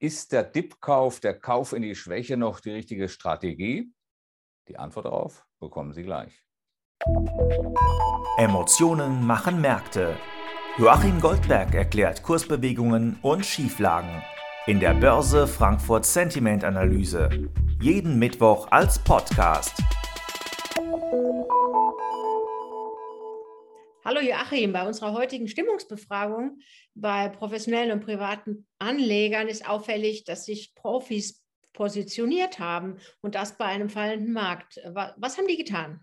Ist der Dip-Kauf, der Kauf in die Schwäche noch die richtige Strategie? Die Antwort darauf bekommen Sie gleich. Emotionen machen Märkte. Joachim Goldberg erklärt Kursbewegungen und Schieflagen in der Börse Frankfurt Sentiment Analyse. Jeden Mittwoch als Podcast. Hallo Joachim, bei unserer heutigen Stimmungsbefragung bei professionellen und privaten Anlegern ist auffällig, dass sich Profis positioniert haben und das bei einem fallenden Markt. Was haben die getan?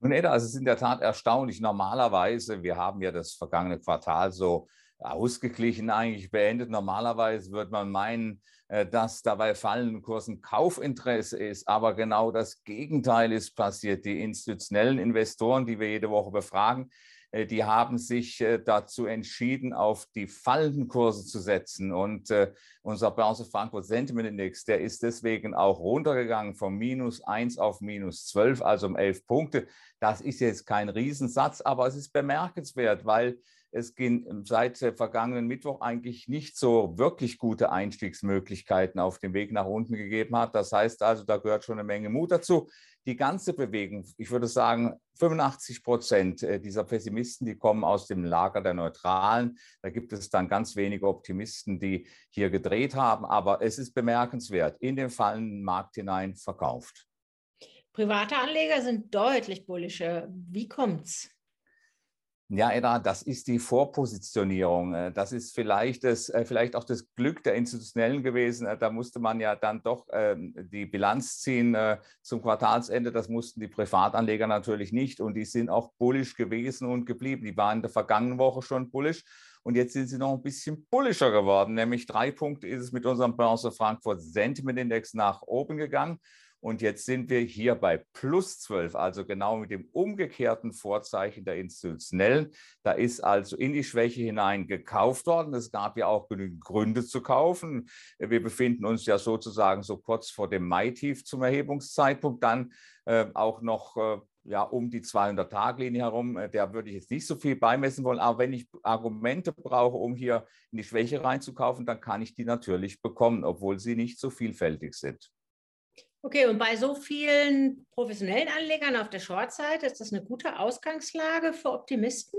Nun, also es ist in der Tat erstaunlich. Normalerweise, wir haben ja das vergangene Quartal so ausgeglichen eigentlich beendet. Normalerweise würde man meinen, äh, dass dabei fallenden Kursen Kaufinteresse ist, aber genau das Gegenteil ist passiert. Die institutionellen Investoren, die wir jede Woche befragen, äh, die haben sich äh, dazu entschieden, auf die fallenden Kurse zu setzen. Und unser Börse Frankfurt Sentiment Index, der ist deswegen auch runtergegangen von minus 1 auf minus 12, also um 11 Punkte. Das ist jetzt kein Riesensatz, aber es ist bemerkenswert, weil es ging seit vergangenen Mittwoch eigentlich nicht so wirklich gute Einstiegsmöglichkeiten auf dem Weg nach unten gegeben hat. Das heißt also, da gehört schon eine Menge Mut dazu. Die ganze Bewegung, ich würde sagen, 85 Prozent äh, dieser Pessimisten, die kommen aus dem Lager der Neutralen. Da gibt es dann ganz wenige Optimisten, die hier gedreht haben. Aber es ist bemerkenswert, in den fallenden Markt hinein verkauft. Private Anleger sind deutlich bullischer. Wie kommt's? Ja, Edda, das ist die Vorpositionierung. Äh, das ist vielleicht, das, äh, vielleicht auch das Glück der Institutionellen gewesen. Äh, da musste man ja dann doch ähm, die Bilanz ziehen zum Quartalsende. Das mussten die Privatanleger natürlich nicht. Und die sind auch bullisch gewesen und geblieben. Die waren in der vergangenen Woche schon bullisch. Und jetzt sind sie noch ein bisschen bullischer geworden. Nämlich drei Punkte ist es mit unserem Börse Frankfurt Sentiment Index nach oben gegangen. Und jetzt sind wir hier bei plus 12, also genau mit dem umgekehrten Vorzeichen der institutionellen. Da ist also in die Schwäche hinein gekauft worden. Es gab ja auch genügend Gründe zu kaufen. Wir befinden uns ja sozusagen so kurz vor dem Mai-Tief zum Erhebungszeitpunkt. Dann äh, auch noch äh, ja, um die 200-Tage-Linie herum. Äh, der würde ich jetzt nicht so viel beimessen wollen. Aber wenn ich Argumente brauche, um hier in die Schwäche reinzukaufen, dann kann ich die natürlich bekommen, obwohl sie nicht so vielfältig sind. Okay, und bei so vielen professionellen Anlegern auf der Short-Seite ist das eine gute Ausgangslage für Optimisten?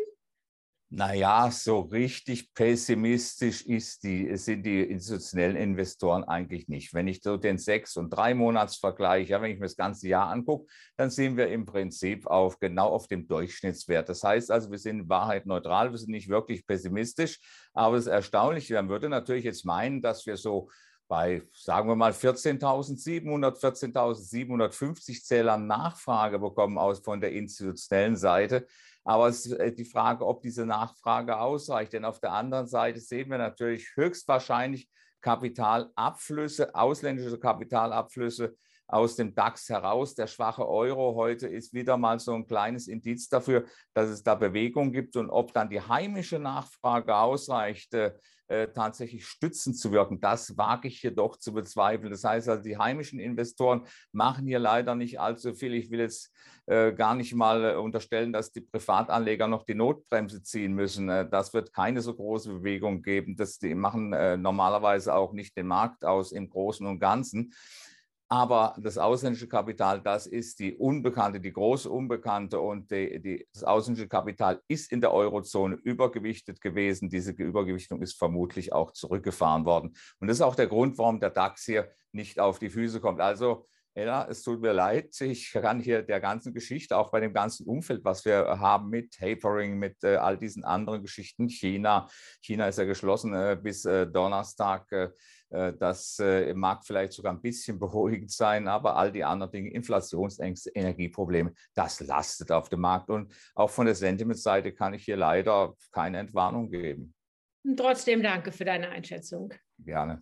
Naja, so richtig pessimistisch ist die, sind die institutionellen Investoren eigentlich nicht. Wenn ich so den sechs- und drei Monatsvergleich, ja, wenn ich mir das ganze Jahr angucke, dann sehen wir im Prinzip auf genau auf dem Durchschnittswert. Das heißt also, wir sind in Wahrheit neutral, wir sind nicht wirklich pessimistisch, aber es ist erstaunlich. Man würde natürlich jetzt meinen, dass wir so bei, sagen wir mal, 14.700, 14.750 Zählern Nachfrage bekommen aus von der institutionellen Seite. Aber es ist äh, die Frage, ob diese Nachfrage ausreicht. Denn auf der anderen Seite sehen wir natürlich höchstwahrscheinlich Kapitalabflüsse, ausländische Kapitalabflüsse aus dem DAX heraus. Der schwache Euro heute ist wieder mal so ein kleines Indiz dafür, dass es da Bewegung gibt. Und ob dann die heimische Nachfrage ausreicht, äh, äh, tatsächlich stützend zu wirken. Das wage ich jedoch zu bezweifeln. Das heißt also, die heimischen Investoren machen hier leider nicht allzu viel. Ich will jetzt äh, gar nicht mal äh, unterstellen, dass die Privatanleger noch die Notbremse ziehen müssen. Äh, das wird keine so große Bewegung geben. Das, die machen äh, normalerweise auch nicht den Markt aus im Großen und Ganzen. Aber das ausländische Kapital, das ist die Unbekannte, die große Unbekannte. Und die, die, das ausländische Kapital ist in der Eurozone übergewichtet gewesen. Diese Übergewichtung ist vermutlich auch zurückgefahren worden. Und das ist auch der Grund, warum der DAX hier nicht auf die Füße kommt. Also ja, es tut mir leid, ich kann hier der ganzen Geschichte, auch bei dem ganzen Umfeld, was wir haben mit Tapering, mit äh, all diesen anderen Geschichten, China, China ist ja geschlossen äh, bis äh, Donnerstag, äh, äh, das äh, mag vielleicht sogar ein bisschen beruhigend sein, aber all die anderen Dinge, Inflationsängste, Energieprobleme, das lastet auf dem Markt. Und auch von der Sentiment-Seite kann ich hier leider keine Entwarnung geben. Trotzdem danke für deine Einschätzung. Gerne.